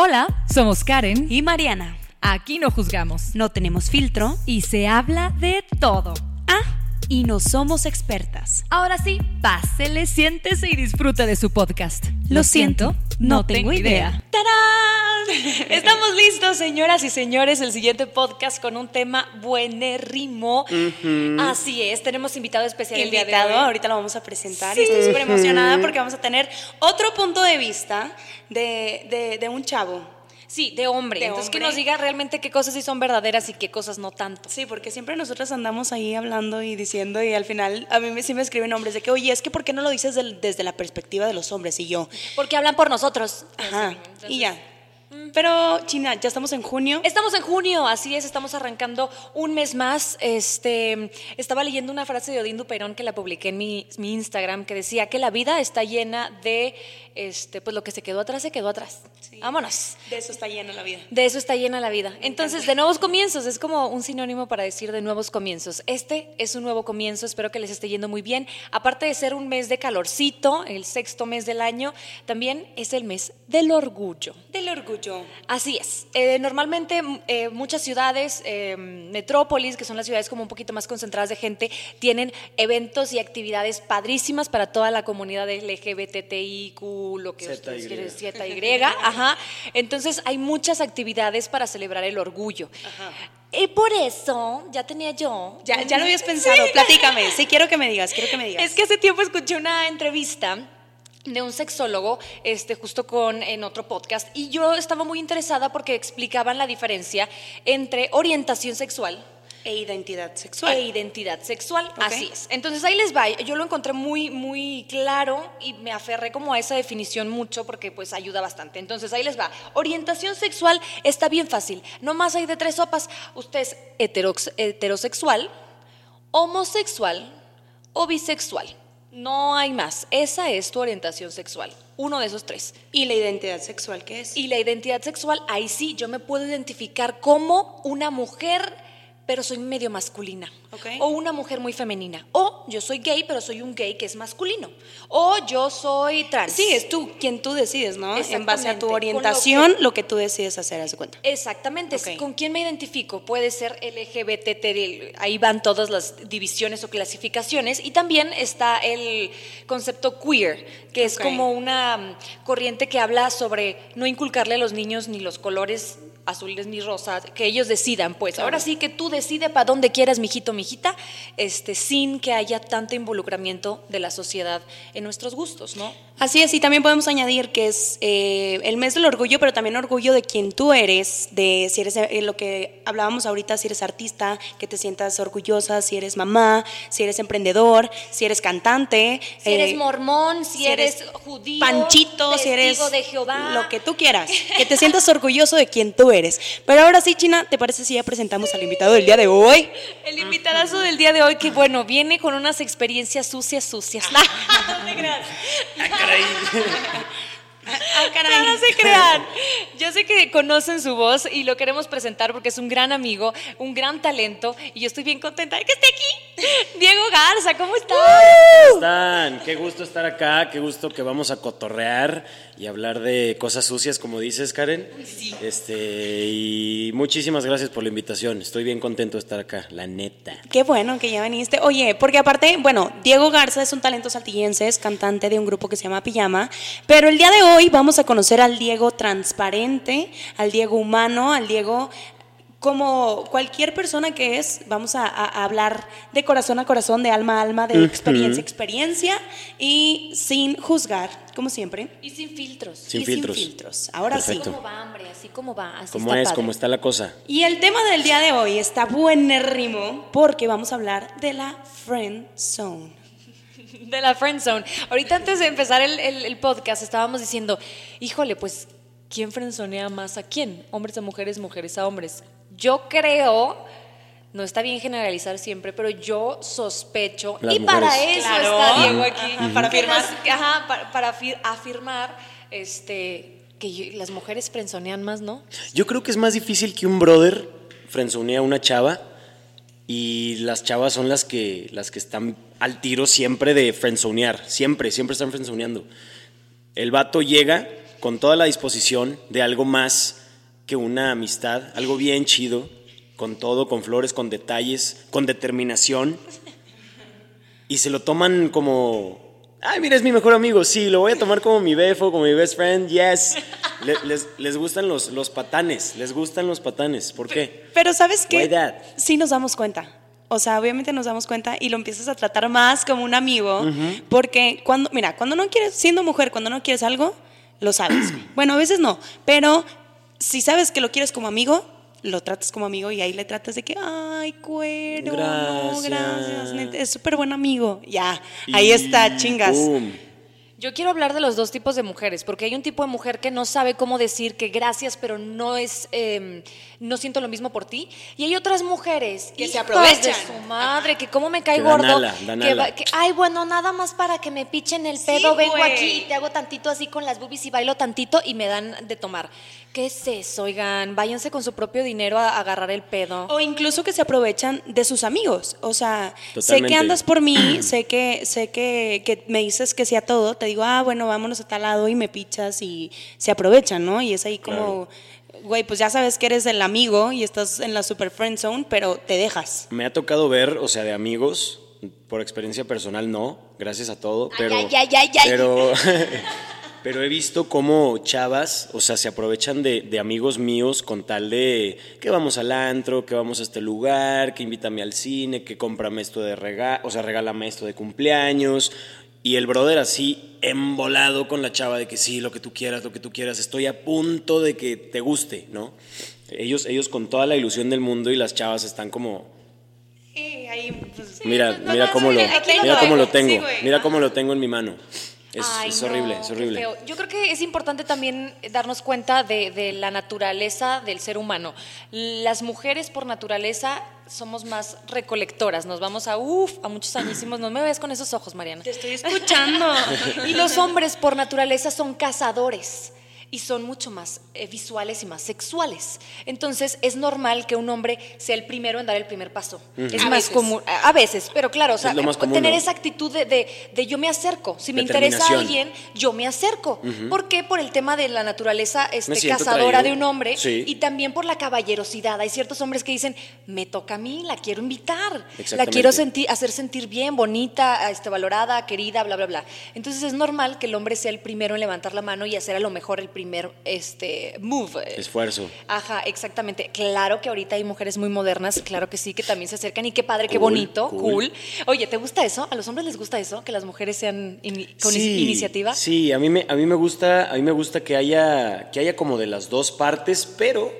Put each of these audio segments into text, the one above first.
Hola, somos Karen y Mariana. Aquí no juzgamos No tenemos filtro. y se habla de todo. Ah, y no somos expertas. Ahora sí, pásele, siéntese y disfruta de su podcast. Lo siento, no tengo idea. ¡Tarán! Estamos listos, señoras y señores, el siguiente podcast con un tema buenérrimo. Así es, tenemos invitado especial el día de invitado, hoy. ahorita lo vamos a presentar y estoy súper emocionada porque vamos a tener otro punto de vista de, de- de un chavo. Sí, de hombre. De Entonces que nos diga realmente qué cosas sí son verdaderas y qué cosas no tanto. Sí, porque siempre nosotros andamos ahí hablando y diciendo y al final a mí me, sí me escriben hombres de que, oye, es que ¿por qué no lo dices del- desde la perspectiva de los hombres? Y yo, Porque hablan por nosotros. ajá, Entonces, y ya. Pero, China, ya estamos en junio. Estamos en junio, así es, estamos arrancando un mes más. Este, estaba leyendo una frase de Odín Duperón que la publiqué en mi, mi Instagram que decía que la vida está llena de, este, pues lo que se quedó atrás se quedó atrás. Vámonos. De eso está llena la vida. De eso está llena la vida. Entonces, de nuevos comienzos, es como un sinónimo para decir de nuevos comienzos. Este es un nuevo comienzo, espero que les esté yendo muy bien. Aparte de ser un mes de calorcito, el sexto mes del año, también es el mes del orgullo. Del orgullo. Así es. Eh, normalmente eh, muchas ciudades, eh, metrópolis, que son las ciudades como un poquito más concentradas de gente, tienen eventos y actividades padrísimas para toda la comunidad LGBTIQ, lo que ustedes quieren, ZY, ajá. Entonces hay muchas actividades para celebrar el orgullo. Y por eso, ya tenía yo... Ya, ya lo habías pensado, platícame. Sí, quiero que me digas, quiero que me digas. Es que hace tiempo escuché una entrevista de un sexólogo, este, justo con en otro podcast, y yo estaba muy interesada porque explicaban la diferencia entre orientación sexual E identidad sexual. e identidad sexual. Así es. Entonces ahí les va. Yo lo encontré muy, muy claro y me aferré como a esa definición mucho porque pues ayuda bastante. Entonces ahí les va. Orientación sexual está bien fácil. No más hay de tres sopas. Usted es heterosexual, homosexual o bisexual. No hay más. Esa es tu orientación sexual. Uno de esos tres. ¿Y la identidad sexual qué es? Y la identidad sexual, ahí sí, yo me puedo identificar como una mujer, pero soy medio masculina. O una mujer muy femenina. O yo soy gay, pero soy un gay que es masculino. O yo soy trans. Sí, es tú quien tú decides, ¿no? En base a tu lo orientación, que- lo que tú decides hacer, haz de cuenta. Exactamente, con quién me identifico. Puede ser LGBT, ahí van todas las divisiones o clasificaciones. Y también está el concepto queer, que es como una corriente que habla sobre no inculcarle a los niños ni los colores azules ni rosas, que ellos decidan, pues. Ahora sí que tú decide para dónde quieras, mijito, mijita, este, sin que haya tanto involucramiento de la sociedad en nuestros gustos, ¿no? Así es, y también podemos añadir que es eh, el mes del orgullo, pero también orgullo de quien tú eres, de si eres eh, lo que hablábamos ahorita, si eres artista, que te sientas orgullosa, si eres mamá, si eres emprendedor, si eres cantante. Si eres eh, mormón, si, si eres, eres judío, Panchito, si eres de Jehová. lo que tú quieras, que te sientas orgulloso de quien tú eres. Pero ahora sí, China, ¿te parece si ya presentamos al invitado del día de hoy? El invitadazo del día de hoy, que bueno, viene con unas experiencias sucias, sucias. no te creas. Ah, caray. No, no se crean. Yo sé que conocen su voz y lo queremos presentar porque es un gran amigo, un gran talento y yo estoy bien contenta de que esté aquí. Diego Garza, ¿cómo estás? ¿Cómo están? Qué gusto estar acá, qué gusto que vamos a cotorrear y hablar de cosas sucias, como dices, Karen. Sí. Este, y muchísimas gracias por la invitación. Estoy bien contento de estar acá, la neta. Qué bueno que ya viniste. Oye, porque aparte, bueno, Diego Garza es un talento saltillense, es cantante de un grupo que se llama Pijama, pero el día de hoy vamos a conocer al Diego transparente, al Diego humano, al Diego como cualquier persona que es, vamos a, a- hablar de corazón a corazón, de alma a alma, de experiencia a experiencia y sin juzgar, como siempre. Y sin filtros. Sin y filtros. sin filtros. Ahora Perfecto. sí. ¿Cómo va, hombre? Así como va. Así ¿Cómo está es? padre. ¿Cómo está la cosa? Y el tema del día de hoy está buenérrimo porque vamos a hablar de la friend zone. De la friend zone. Ahorita antes de empezar el, el- el podcast estábamos diciendo, híjole, pues ¿quién frenzonea más a quién? Hombres a mujeres, mujeres a hombres. Yo creo, no está bien generalizar siempre, pero yo sospecho, Las y para eso Claro. está Diego aquí, Ujú. Para que afirmar. las- ajá, para, para afir- afirmar este, que yo- las mujeres frenzonean más, ¿no? Yo creo que es más difícil que un brother frenzonee a una chava y las chavas son las que, las que están al tiro siempre de frenzonear, siempre, siempre están frenzoneando. El vato llega con toda la disposición de algo más que una amistad, algo bien chido, con todo, con flores, con detalles, con determinación, y se lo toman como, ay, mira, es mi mejor amigo, sí, lo voy a tomar como mi befo, como mi best friend, yes. Le- les, les gustan los, los patanes, les gustan los patanes, ¿por qué? Pero ¿sabes qué? Sí nos damos cuenta. O sea, obviamente nos damos cuenta y lo empiezas a tratar más como un amigo. Porque cuando, mira, cuando no quieres, siendo mujer, cuando no quieres algo, lo sabes. bueno, a veces no. Pero si sabes que lo quieres como amigo, lo tratas como amigo y ahí le tratas de que, ay, cuero, no, Gracias. es súper buen amigo. Ya, ahí Y está, chingas. boom. Yo quiero hablar de los dos tipos de mujeres, porque hay un tipo de mujer que no sabe cómo decir que gracias, pero no es, eh, no siento lo mismo por ti. Y hay otras mujeres Que se aprovechan. de su madre, que cómo me cae Que gordo, que, va- que, ay bueno nada más para que me pichen el Sí, pedo, vengo aquí y te hago tantito así con las boobies y bailo tantito y me dan de tomar. ¿Qué es eso? Oigan, váyanse con su propio dinero a, agarrar el pedo. O incluso que se aprovechan de sus amigos. O sea, sé Totalmente. que andas por mí, sé que, sé que, que me dices que sí a todo, te digo, ah, bueno, vámonos a tal lado y me pichas y se aprovechan, ¿no? Y es ahí como, güey, pues ya sabes que eres el amigo y estás en la super friend zone, pero te dejas. Me ha tocado ver, o sea, de amigos, por experiencia personal no, gracias a todo, pero ay, ay, ay, ay. pero pero he visto cómo chavas, o sea, se aprovechan de, de amigos míos con tal de que vamos al antro, que vamos a este lugar, que invítame al cine, que cómprame esto de regalo, o sea, regálame esto de cumpleaños. Y el brother así embolado con la chava de que sí, lo que tú quieras, lo que tú quieras, estoy a punto de que te guste, ¿no? Ellos, ellos con toda la ilusión del mundo y las chavas están como, pues, Mira, no, mira no, cómo sí, lo, mira cómo lo tengo, Sí, mira cómo lo tengo en mi mano. Es, Ay, es no, horrible, es horrible. feo. Yo creo que es importante también darnos cuenta de, de la naturaleza del ser humano. Las mujeres por naturaleza somos más recolectoras, nos vamos a uff, a muchos añísimos. No me ves con esos ojos, Mariana. Te estoy escuchando. Y los hombres por naturaleza son cazadores y son mucho más eh, visuales y más sexuales. Entonces es normal que un hombre sea el primero en dar el primer paso. Es A más veces. común, a a veces, pero claro, o sea, común, tener ¿no? esa actitud de, de- de yo me acerco. Si me interesa Determinación. alguien, yo me acerco. ¿Por qué? Por el tema de la naturaleza este, cazadora atraído. de un hombre Sí. y también por la caballerosidad. Hay ciertos hombres que dicen, me toca a mí, la quiero invitar, la quiero sentir, hacer sentir bien, bonita, este, valorada, querida, bla, bla, bla. Entonces es normal que el hombre sea el primero en levantar la mano y hacer a lo mejor el primer este, move. Esfuerzo. Ajá, exactamente. Claro que ahorita hay mujeres muy modernas, claro que sí, que también se acercan y qué padre, qué Cool, bonito, cool. cool. Oye, ¿te gusta eso? ¿A los hombres les gusta eso? Que las mujeres sean con Sí, iniciativa. Sí, a mí me, a mí me gusta, a mí me gusta que haya, que haya como de las dos partes, pero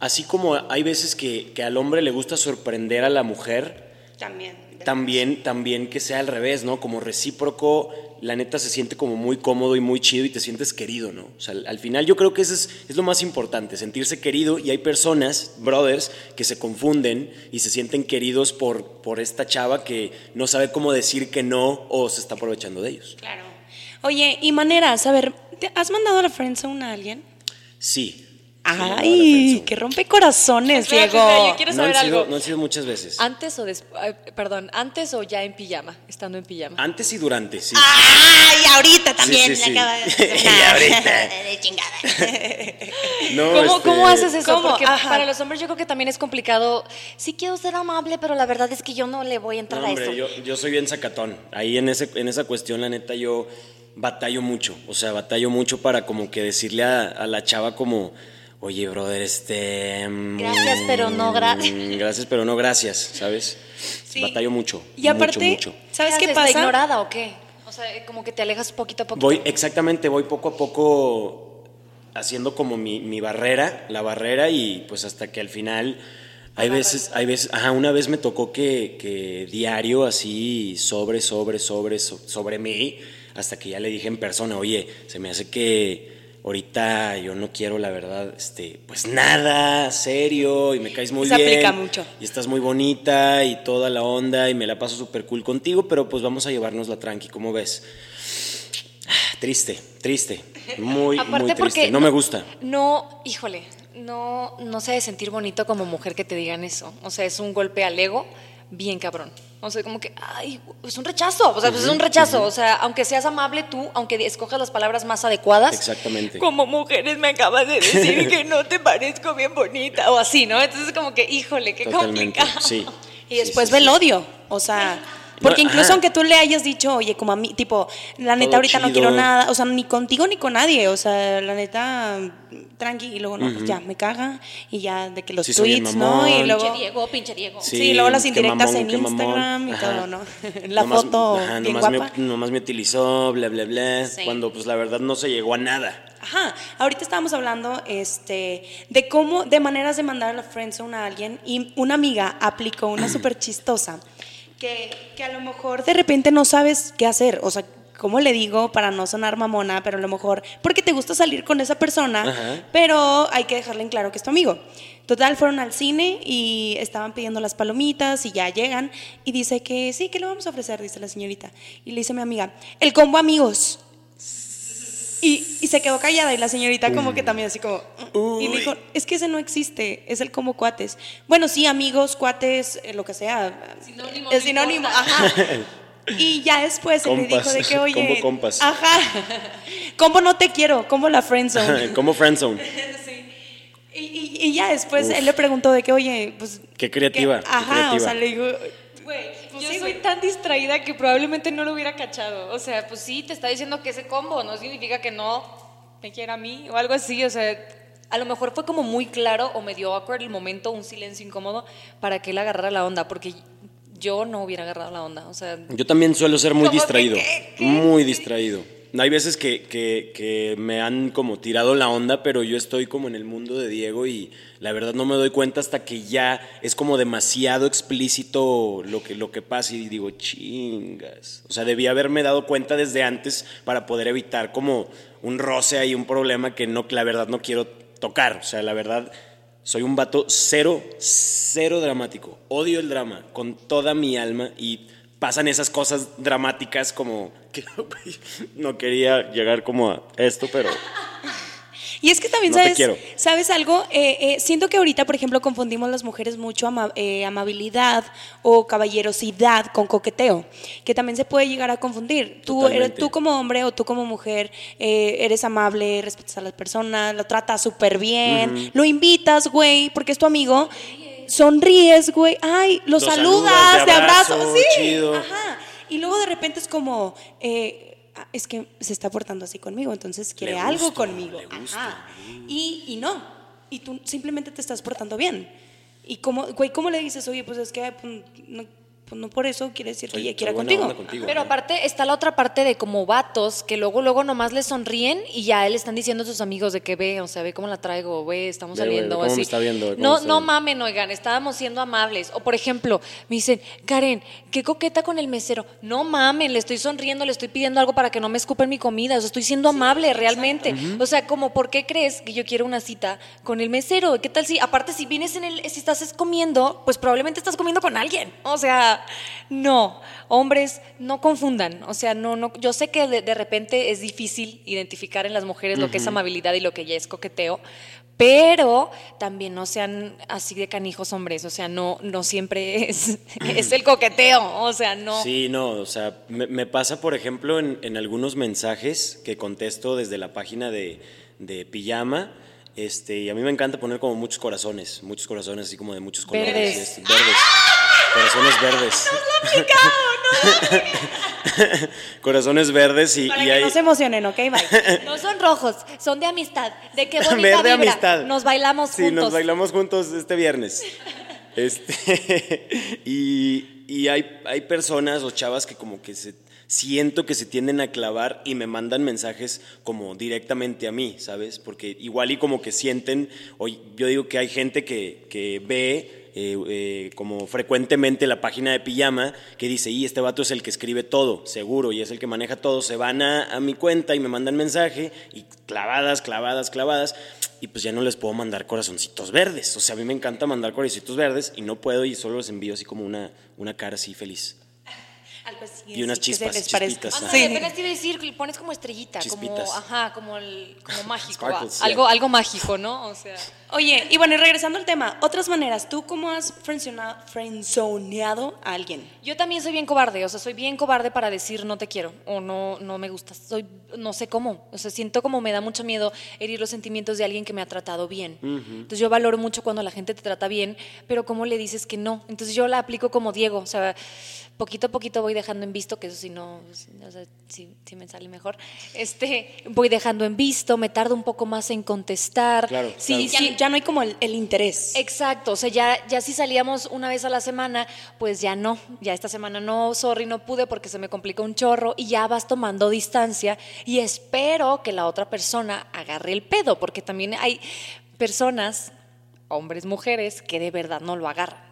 así como hay veces que, que al hombre le gusta sorprender a la mujer, También. También, también que sea al revés, ¿no? Como recíproco, la neta se siente como muy cómodo y muy chido y te sientes querido, ¿no? O sea, al, al final yo creo que eso es, es lo más importante, sentirse querido y hay personas, brothers, que se confunden y se sienten queridos por, por esta chava que no sabe cómo decir que no o se está aprovechando de ellos. Claro. Oye, y maneras, a ver, ¿te ¿has mandado a la friendzone a alguien? Sí. Sí, Ay, que rompe corazones, Diego. espera, yo quiero no han, sido, algo. no han sido muchas veces. Antes o después, perdón, antes o ya en pijama, estando en pijama. Antes y durante, sí. Ay, ahorita también. sí, sí. acaba de- Y ahorita. de chingada. No, ¿Cómo, este, cómo haces eso? ¿Cómo? Porque Ajá. para los hombres yo creo que también es complicado. Sí quiero ser amable, pero la verdad es que yo no le voy a entrar No, a hombre, eso. yo, yo soy bien sacatón. Ahí en, ese, en esa cuestión, la neta, yo batallo mucho. O sea, batallo mucho para como que decirle a, a la chava como, oye, brother, este... mm, Gracias, pero no gracias. Gracias, pero no gracias, ¿sabes? Sí. Batallo mucho. Y aparte, mucho, mucho. ¿sabes qué pasa? ¿La ignorada o qué? O sea, como que te alejas poquito a poquito. Voy, exactamente, voy poco a poco haciendo como mi, mi barrera, la barrera y pues hasta que al final hay veces, hay veces, ajá, una vez me tocó que, que diario así sobre, sobre, sobre, so- sobre mí, hasta que ya le dije en persona, oye, se me hace que, ahorita yo no quiero, la verdad, este, pues nada, serio, y me caes muy Se bien. aplica mucho. Y estás muy bonita y toda la onda, y me la paso súper cool contigo, pero pues vamos a llevarnos la tranqui, ¿cómo ves? Ah, Triste, triste, muy, Aparte muy triste. no me gusta. No, híjole, no, no se de sentir bonito como mujer que te digan eso. O sea, es un golpe al ego bien cabrón. O sea, como que, ay, es un rechazo. O sea, pues es un rechazo. O sea, aunque seas amable tú, aunque escojas las palabras más adecuadas. Exactamente. Como mujeres me acabas de decir que no te parezco bien bonita. O así, ¿no? Entonces, como que, híjole, qué Totalmente, complicado. sí. Y después sí, ve el odio. O sea, porque incluso ajá. aunque tú le hayas dicho, oye, como a mí, tipo, la neta Todo ahorita no quiero nada, o sea, ni contigo ni con nadie, o sea, la neta, tranqui, y luego no, pues ya, me caga, y ya de que los Sí, tweets, ¿no? Y luego. Pinche Diego, pinche Diego. Sí, luego las indirectas mamón, en mamón. Instagram y todo, ¿no? La Nomás- foto ajá, bien nomás, guapa. Me, nomás me utilizó, bla, bla, bla. Sí. Cuando pues la verdad no se llegó a nada. Ajá, ahorita estábamos hablando este, de cómo, de maneras de mandar a la friendzone a alguien y una amiga aplicó una súper chistosa que, que a lo mejor de repente no sabes qué hacer, o sea, ¿cómo le digo para no sonar mamona? Pero a lo mejor porque te gusta salir con esa persona, Ajá. pero hay que dejarle en claro que es tu amigo. Total, fueron al cine y estaban pidiendo las palomitas y ya llegan y dice que sí, que le vamos a ofrecer, dice la señorita. Y le dice a mi amiga, el combo amigos. Y, y se quedó callada y la señorita como que también así como... "Mm". Y Uy. dijo, es que ese no existe, es el como cuates. Bueno, sí, amigos, cuates, eh, lo que sea. Sinónimo, Es no sinónimo, importa. ajá. Y ya después él le dijo de que, oye... combo compas. Ajá. Combo no te quiero, como la friendzone. Como friendzone. y, y- y ya después él le preguntó de que, oye, pues... Qué creativa, que- qué ajá, creativa. o sea, le digo... Güey, pues Yo sí, soy güey. tan distraída que probablemente no lo hubiera cachado. O sea, pues sí, te está diciendo que ese combo no significa que no me quiera a mí o algo así. O sea, a lo mejor fue como muy claro o medio awkward el momento, un silencio incómodo para que él agarrara la onda, porque yo no hubiera agarrado la onda. O sea, Yo también suelo ser muy ¿Cómo que distraído. Muy distraído. Hay veces que, que- me han como tirado la onda, pero yo estoy como en el mundo de Diego y la verdad no me doy cuenta hasta que ya es como demasiado explícito lo que, lo que pasa y digo, chingas. O sea, debí haberme dado cuenta desde antes para poder evitar como un roce ahí, un problema que no, la verdad no quiero tocar. O sea, la verdad soy un vato cero, cero dramático. Odio el drama con toda mi alma y pasan esas cosas dramáticas como que no quería llegar como a esto, pero Y es que también, No ¿sabes. ¿sabes algo? Eh, eh, siento que ahorita, por ejemplo, confundimos las mujeres mucho ama- eh, amabilidad o caballerosidad con coqueteo, que también se puede llegar a confundir. Tú, eres, tú como hombre o tú como mujer eh, eres amable, respetas a las personas, lo tratas súper bien, lo invitas, güey, porque es tu amigo. Sonríes, güey, ay, lo, Lo saludas, saludas, de abrazo, abrazo, sí, chido. ajá. Y luego de repente es como, eh, ah, es que se está portando así conmigo, entonces quiere Le algo gusto, conmigo. le gusta. Ajá. Y, y no, y tú simplemente te estás portando bien. Y como, güey, ¿cómo le dices, oye, pues es que pues, no, pues no por eso quiere decir que ella quiera contigo? contigo. Pero ¿no? aparte está la otra parte de como vatos que luego luego nomás le sonríen y ya le están diciendo a sus amigos de que ve, o sea, ve cómo la traigo, ve, estamos Ve, saliendo ve o cómo así. me está viendo, ve cómo no está no mamen, oigan, estábamos siendo amables. O por ejemplo, me dicen, "Karen, qué coqueta con el mesero." No mamen, le estoy sonriendo, le estoy pidiendo algo para que no me escupen mi comida, o sea, estoy siendo amable realmente. O sea, como ¿por qué crees que yo quiero una cita con el mesero? ¿Qué tal si aparte si vienes en el si estás comiendo, pues probablemente estás comiendo con alguien. O sea, no, hombres, no confundan. O sea, no, no, yo sé que de, de repente es difícil identificar en las mujeres lo que es amabilidad y lo que ya es coqueteo, pero también no sean así de canijos hombres. O sea, no, no siempre es, es el coqueteo. O sea, no. Sí, no, o sea, me, me pasa, por ejemplo, en, en algunos mensajes que contesto desde la página de, de Pijama, este, y a mí me encanta poner como muchos corazones, muchos corazones así como de muchos colores. Verdes. verdes. Corazones verdes. corazones verdes y, Para y que hay... no se emocionen, ¿ok? Bye. No son rojos, son de amistad. De qué bonita Verde vibra. amistad. Nos bailamos sí, juntos. nos bailamos juntos este viernes. Este, y y hay, hay personas o chavas que como que se siento que se tienden a clavar y me mandan mensajes como directamente a mí, ¿sabes? Porque igual y como que sienten, o yo digo que hay gente que, que ve eh, eh, como frecuentemente la página de pijama que dice, y este vato es el que escribe todo, seguro, y es el que maneja todo, se van a, a mi cuenta y me mandan mensaje y clavadas, clavadas, clavadas, y pues ya no les puedo mandar corazoncitos verdes. O sea, a mí me encanta mandar corazoncitos verdes y no puedo y solo los envío así como una, una cara así feliz. Algo así, Y unas así que se chispas, les parezca. chispitas, Ah, Sí. apenas te iba a decir, le pones como estrellita, como, ajá, como, el, como mágico, Sparkles, ah, algo, yeah. algo mágico, ¿no? O sea, Oye, y bueno, y regresando al tema, otras maneras, ¿tú cómo has friendzoneado a alguien? yo también soy bien cobarde, o sea, soy bien cobarde para decir no te quiero o no, no me gustas, soy, no sé cómo, o sea, siento como me da mucho miedo herir los sentimientos de alguien que me ha tratado bien. Entonces yo valoro mucho cuando la gente te trata bien, pero ¿cómo le dices que no? Entonces yo la aplico como Diego, o sea, poquito a poquito voy dejando en visto, que eso sí no, o sea, sí, sí me sale mejor, este, voy dejando en visto, me tardo un poco más en contestar. Claro, Sí, claro. sí, Ya, ya no hay como el, el interés. Exacto, o sea, ya, ya si salíamos una vez a la semana, pues ya no, ya esta semana no, sorry, no pude porque se me complicó un chorro y ya vas tomando distancia y espero que la otra persona agarre el pedo, porque también hay personas, hombres, mujeres, que de verdad no lo agarran.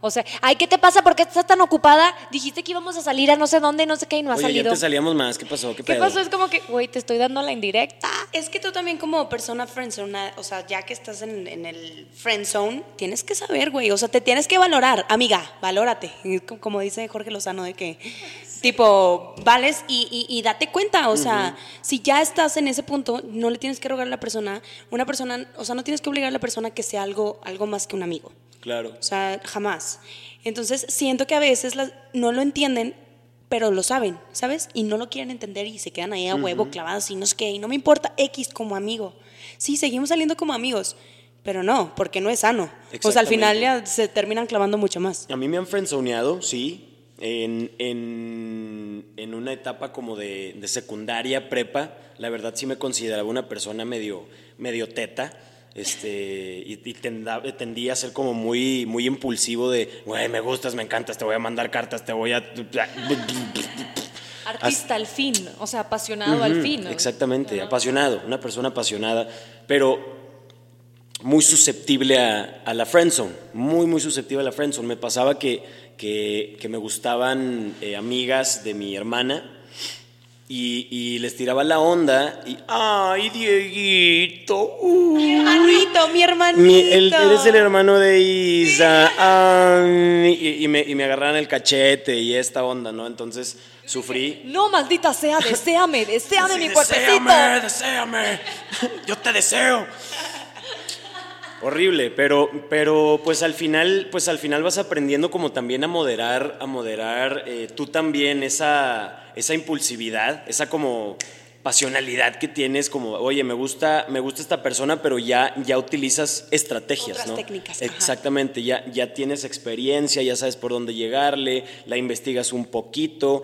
O sea, ay, ¿qué te pasa? ¿Por qué estás tan ocupada? Dijiste que íbamos a salir a no sé dónde, no sé qué, y no has Oye, ya salido. te salíamos más, ¿qué pasó? ¿Qué, ¿Qué pedo? pasó? Es como que, güey, te estoy dando la indirecta. Es que tú también como persona friendzone, o sea, ya que estás en, en el friendzone, tienes que saber, güey, o sea, te tienes que valorar, amiga, valórate, como dice Jorge Lozano, de que, tipo, vales y, y- y date cuenta, o sea, si ya estás en ese punto, no le tienes que rogar a la persona, una persona, o sea, no tienes que obligar a la persona que sea algo, algo más que un amigo. Claro. O sea, jamás. Entonces, siento que a veces las- no lo entienden, pero lo saben, ¿sabes? Y no lo quieren entender y se quedan ahí a huevo clavados y no sé qué. Y no me importa X como amigo. Sí, seguimos saliendo como amigos, pero no, porque no es sano. O sea, al final ya se terminan clavando mucho más. A mí me han friendzoneado, sí, en, en, en una etapa como de, de secundaria, prepa. La verdad sí me consideraba una persona medio, medio teta. Este, y, y tenda- tendía a ser como muy, muy impulsivo de, güey, me gustas, me encantas, te voy a mandar cartas, te voy a... Artista al fin, o sea, apasionado al fin. ¿no? Exactamente, apasionado, una persona apasionada, pero muy susceptible a, a la friendzone, muy, muy susceptible a la friendzone. Me pasaba que, que, que me gustaban eh, amigas de mi hermana y, y les tiraba la onda y, ay, Dieguito, uh, Mi hermanito, mi hermanito. mi- él- eres el hermano de Isa, ay", y, y me, y me agarraban el cachete y esta onda, ¿no? Entonces sufrí. No, maldita sea, deséame, deséame Sí, mi cuerpecito. Deséame, deséame. Yo te deseo. Horrible, pero, pero pues al final, pues al final vas aprendiendo como también a moderar, a moderar eh, tú también esa, esa impulsividad, esa como pasionalidad que tienes, como, oye, me gusta, me gusta esta persona, pero ya, ya utilizas estrategias, Otras ¿no? técnicas, ajá. Exactamente, ya, ya tienes experiencia, ya sabes por dónde llegarle, la investigas un poquito,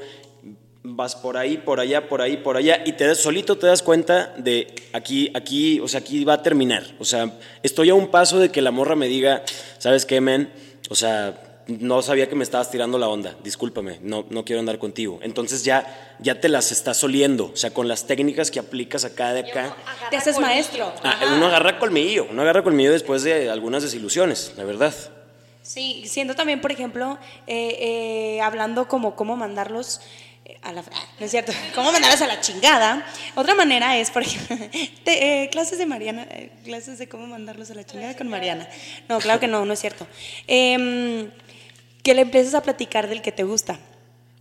vas por ahí, por allá, por ahí, por allá, y te das, solito te das cuenta de aquí, aquí, o sea, aquí va a terminar. O sea, estoy a un paso de que la morra me diga, ¿sabes qué, men? O sea, no sabía que me estabas tirando la onda, discúlpame, no, no quiero andar contigo. Entonces ya, ya te las estás oliendo, o sea, con las técnicas que aplicas acá de acá. Te haces maestro. Ah, uno agarra colmillo, uno agarra colmillo después de algunas desilusiones, la verdad. Sí, siendo también, por ejemplo, eh, eh, hablando como cómo mandarlos a la... ah, no es cierto, cómo mandarlos a la chingada. Otra manera es, por ejemplo, te- eh, clases de Mariana, eh, clases de cómo mandarlos a la chingada con Mariana. No, claro que no, no es cierto. Em, que le empieces a platicar del que te gusta.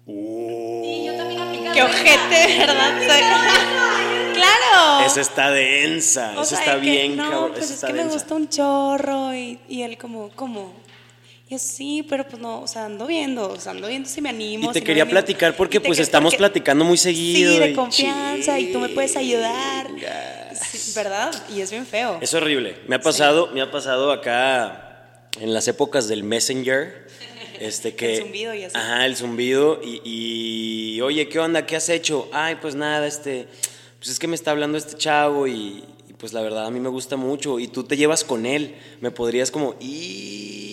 Qué ojete, ¿verdad? Claro. Esa está densa, O esa sea, está de que, bien, No, cabrón, pues es que me gusta un chorro y, y él como, ¿cómo? Yo sí, pero pues no, o sea, ando viendo, o sea, ando viendo si me animo. Y te si quería platicar porque pues que- estamos porque- platicando muy seguido. Sí, de confianza y tú me puedes ayudar. Sí, ¿Verdad? Y es bien feo. Es horrible. Me ha pasado, me ha pasado acá en las épocas del Messenger. Este que, El zumbido y así. Ajá, el zumbido. Y, y, oye, ¿qué onda? ¿Qué has hecho? Ay, pues nada, este. Pues es que me está hablando este chavo y, y, pues la verdad a mí me gusta mucho. Y tú te llevas con él. Me podrías como. Y...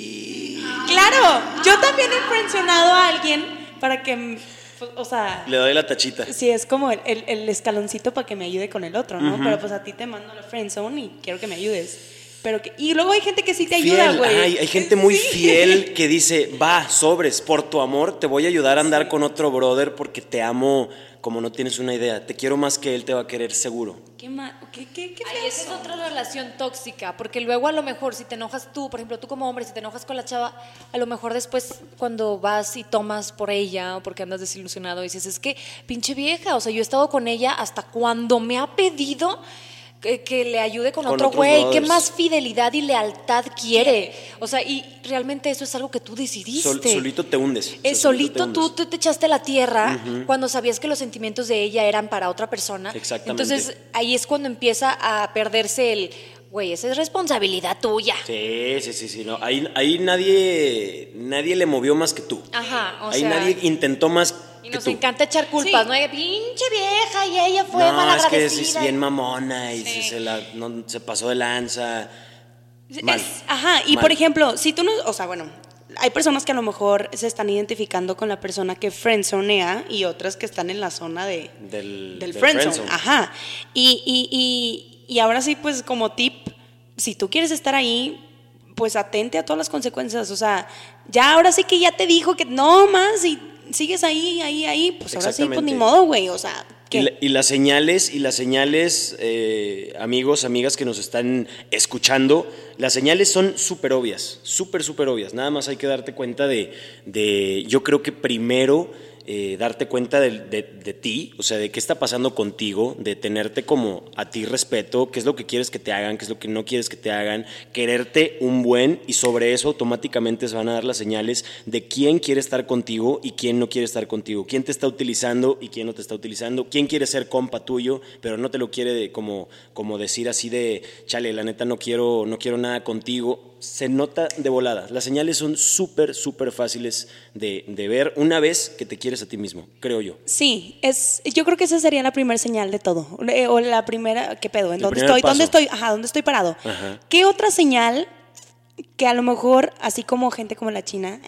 Claro, yo también he mencionado a alguien para que, pues, o sea, Le doy la tachita. sí, es como el, el- el escaloncito para que me ayude con el otro, ¿no? Pero pues a ti te mando la friend zone y quiero que me ayudes. Pero que, y luego hay gente que sí te ayuda, güey. ay, hay gente muy Sí. fiel que dice, va, sobres, por tu amor te voy a ayudar a andar con otro brother porque te amo como no tienes una idea. Te quiero más que él te va a querer seguro. ¿Qué ma- qué, qué, qué Ay, es otra relación tóxica, porque luego a lo mejor si te enojas tú, por ejemplo, tú como hombre, si te enojas con la chava, a lo mejor después cuando vas y tomas por ella o porque andas desilusionado, dices, es que pinche vieja, o sea, yo he estado con ella hasta cuando me ha pedido que, que le ayude con, Con otro güey, ¿qué más fidelidad y lealtad quiere? O sea, y realmente eso es algo que tú decidiste. Sol- solito te hundes. Eh, O sea, solito te tú, hundes. tú te echaste a la tierra cuando sabías que los sentimientos de ella eran para otra persona. Exactamente. Entonces ahí es cuando empieza a perderse el, güey, esa es responsabilidad tuya. Sí, sí, sí, sí. No. Ahí, ahí nadie, nadie le movió más que tú. Ajá, o ahí sea, nadie intentó más que nos tú. encanta echar culpas, Sí. ¿no? Pinche vieja y ella fue no, es que malagradecida. es bien mamona y se, se la- no, se pasó de lanza. Mal. Es- ajá, y Mal. por ejemplo, si tú no, o sea, bueno, hay personas que a lo mejor se están identificando con la persona que friendzonea y otras que están en la zona de, Del- del del friendzone. friendzone. Ajá. Y, y, y, y ahora sí, pues como tip, si tú quieres estar ahí, pues atente a todas las consecuencias. O sea, ya ahora sí que ya te dijo que no más y sigues ahí, ahí, ahí, pues ahora sí, pues ni modo, güey. O sea, Y, la- y las señales, y las señales, eh, amigos, amigas que nos están escuchando, las señales son súper obvias, súper, súper obvias. Nada más hay que darte cuenta de, de yo creo que primero eh, darte cuenta de, ti, o sea, de qué está pasando contigo, de tenerte como a ti respeto, qué es lo que quieres que te hagan, qué es lo que no quieres que te hagan, quererte un buen y sobre eso automáticamente se van a dar las señales de quién quiere estar contigo y quién no quiere estar contigo, quién te está utilizando y quién no te está utilizando, quién quiere ser compa tuyo, pero no te lo quiere como, como decir así de, chale, la neta no quiero, no quiero nada contigo. Se nota de volada. Las señales son súper, súper fáciles de, de ver una vez que te quieres a ti mismo, creo yo. Sí, es, yo creo que esa sería la primera señal de todo. Eh, O la primera, ¿qué pedo? ¿En El dónde estoy? ¿Dónde estoy? Ajá, ¿dónde estoy parado? Ajá. ¿Qué otra señal que a lo mejor, así como gente como la China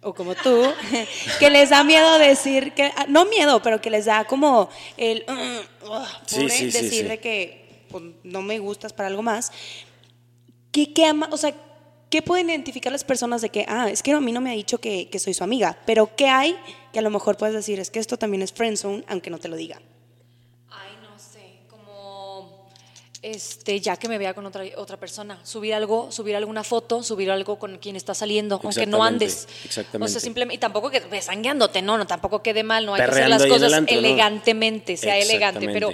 o como tú, que les da miedo decir, que ah, no miedo, pero que les da como el "Mm, ugh", Sí, pobre sí, sí, decir sí. de que pues, no me gustas para algo más. ¿Qué, qué ama- o sea, ¿qué pueden identificar las personas de que, ah, es que a mí no me ha dicho que, que soy su amiga, pero qué hay que a lo mejor puedes decir, es que esto también es friendzone, aunque no te lo diga? Ay, no sé, como este, ya que me vea con otra, otra persona, subir algo, subir alguna foto, subir algo con quien está saliendo, aunque no andes. exactamente. O sea, simplemente, y tampoco que besangueándote, no, no, tampoco quede mal, no hay que hacer las cosas elegantemente, sea elegante, pero.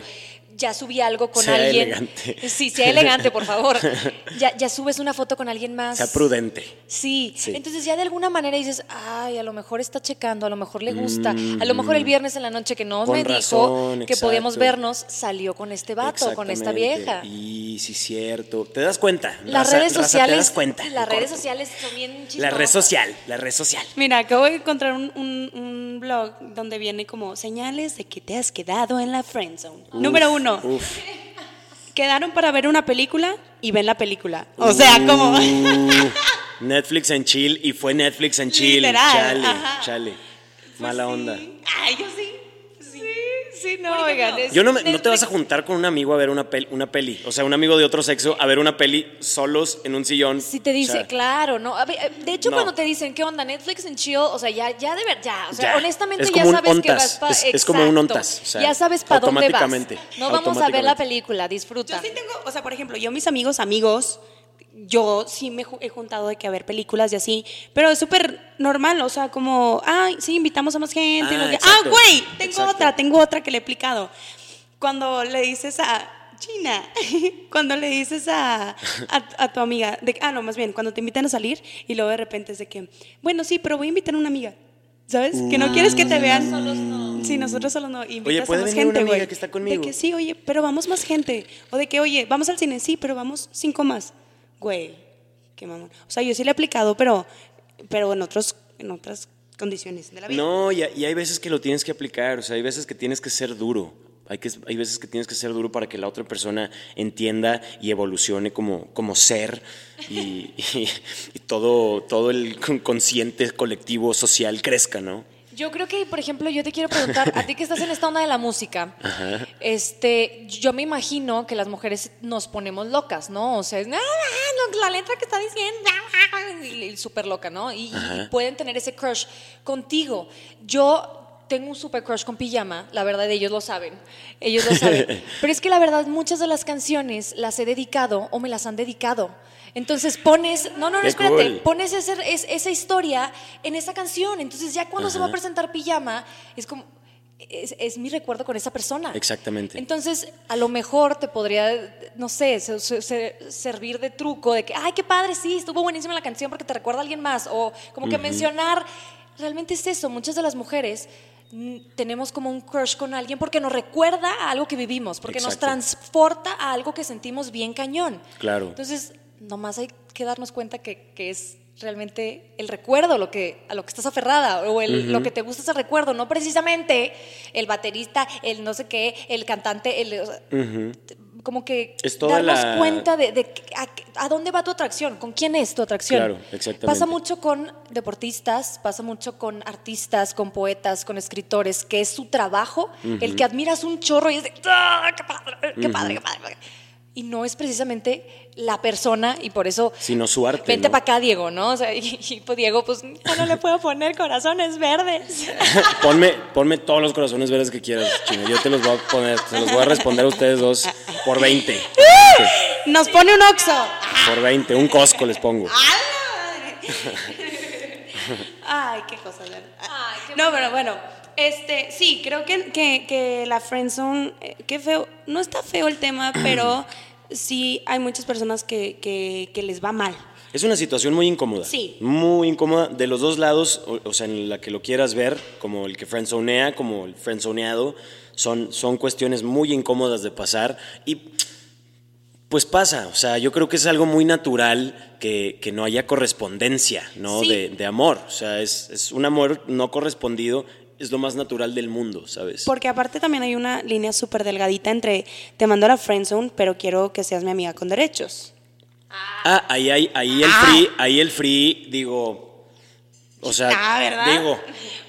Ya subí algo con Sea alguien. elegante. Sí, sea elegante, por favor. Ya, ya subes una foto con alguien más. Sea prudente. Sí. Sí. entonces ya de alguna manera dices, ay, a lo mejor está checando, a lo mejor le gusta, a lo mejor el viernes en la noche que no Mm. Me razón, dijo que podíamos vernos, salió con este vato, con esta vieja. Y sí, cierto. ¿Te das cuenta? Las Raza- redes raza, sociales, Te das cuenta. las redes corto. sociales son bien chistosas. La red social, la red social. Mira, acabo de encontrar un, un- un blog donde viene como señales de que te has quedado en la friendzone. Número uno, Uf. quedaron para ver una película y ven la película. O sea, como... Uh, Netflix en chill y fue Netflix en chill. Literal, Chale, ajá. chale. Mala onda. Ay, yo. Sí, sí, no, oigan. es- Yo no, me- no te vas a juntar con un amigo a ver una peli, una peli, o sea, un amigo de otro sexo a ver una peli solos en un sillón. Si te dice, O sea, claro, ¿no? A ver, eh, de hecho, No. cuando te dicen, ¿qué onda? Netflix en chill, o sea, ya, ya de ver, ya, o sea, Ya. honestamente Es ya sabes que vas para. es- es como un ontas, o sea, ya sabes para dónde vas. automáticamente, No vamos a ver la película, Yo disfruta. sí tengo, o sea, por ejemplo, yo mis amigos, amigos, yo sí me he juntado de que a ver películas y así, pero es súper normal, o sea, como, ay, sí, invitamos a más gente. Ah, no ah, güey, tengo exacto. otra, tengo otra que le he explicado. Cuando le dices a China, cuando le dices a, a, a tu amiga, de, ah, no, más bien, cuando te invitan a salir y luego de repente es de que, bueno, sí, pero voy a invitar a una amiga. ¿Sabes? Que no quieres que te vean. Sí, nosotros solos no. Invitas ¿puede a más venir una gente, amiga güey. que está conmigo? De que sí, oye, pero vamos más gente. O de que, oye, vamos al cine, sí, pero vamos cinco más. Güey, qué mamón. O sea, yo sí le he aplicado, pero, pero en, otros, en otras condiciones de la vida. No, y, hay veces que lo tienes que aplicar, o sea, hay veces que tienes que ser duro. Hay, que, hay veces que tienes que ser duro para que la otra persona entienda y evolucione como, como ser y, y- todo, todo el con- consciente colectivo social crezca, ¿no? Yo creo que, por ejemplo, yo te quiero preguntar, a ti que estás en esta onda de la música, este, yo me imagino que las mujeres nos ponemos locas, ¿no? O sea, es, la letra que está diciendo. Súper loca, ¿no? Y, pueden tener ese crush contigo. Yo tengo un super crush con Pijama, la verdad ellos lo saben, ellos lo saben. Pero es que la verdad muchas de las canciones las he dedicado o me las han dedicado. Entonces pones, no, no, no, espérate, cool. pones ese- es- esa historia en esa canción. Entonces ya cuando se va a presentar Pijama, es como, es, es mi recuerdo con esa persona. Exactamente. Entonces, a lo mejor te podría, no sé, se- se- se- servir de truco de que, ay, qué padre, sí, estuvo buenísima la canción porque te recuerda a alguien más. O como que mencionar, realmente es eso, muchas de las mujeres mm, tenemos como un crush con alguien porque nos recuerda a algo que vivimos, porque nos Exacto. transporta a algo que sentimos bien cañón. Claro. Entonces, nomás hay que darnos cuenta que, que es realmente el recuerdo lo que, a lo que estás aferrada o el- lo que te gusta es el recuerdo, no precisamente el baterista, el no sé qué, el cantante, el, o sea, como que Es toda darnos la- cuenta de, de a, a dónde va tu atracción, con quién es tu atracción. Claro, exactamente. Pasa mucho con deportistas, pasa mucho con artistas, con poetas, con escritores, que es su trabajo, el que admiras un chorro y es de, ¡ah, qué padre, qué padre, qué padre! Y no es precisamente la persona y por eso... Sino su arte, Vente ¿no? para acá, Diego, ¿no? O sea, y, y, pues Diego, pues ya no le puedo poner corazones verdes. ponme, ponme todos los corazones verdes que quieras, Chino. Yo te los voy a poner, se los voy a responder a ustedes dos por 20. Sí, Nos pone un oxo. por 20, un Costco les pongo. Ay, qué cosa. ¿verdad? no, pero bueno, este, sí, creo que, que, que la friendzone, eh, qué feo, no está feo el tema, pero sí hay muchas personas que, que, que les va mal. Es una situación muy incómoda. Sí. Muy incómoda de los dos lados, o, o sea, en la que lo quieras ver, como el que friendzonea, como el friendzoneado, son, son cuestiones muy incómodas de pasar y pues pasa, o sea, yo creo que es algo muy natural que, que no haya correspondencia, ¿no? Sí. De, de amor, o sea, es, es un amor no correspondido, es lo más natural del mundo, ¿sabes? Porque aparte también hay una línea súper delgadita entre te mando a la friendzone, pero quiero que seas mi amiga con derechos. Ah, ahí, hay, ahí el free, ahí el free, digo, o sea, Ah, ¿verdad? digo,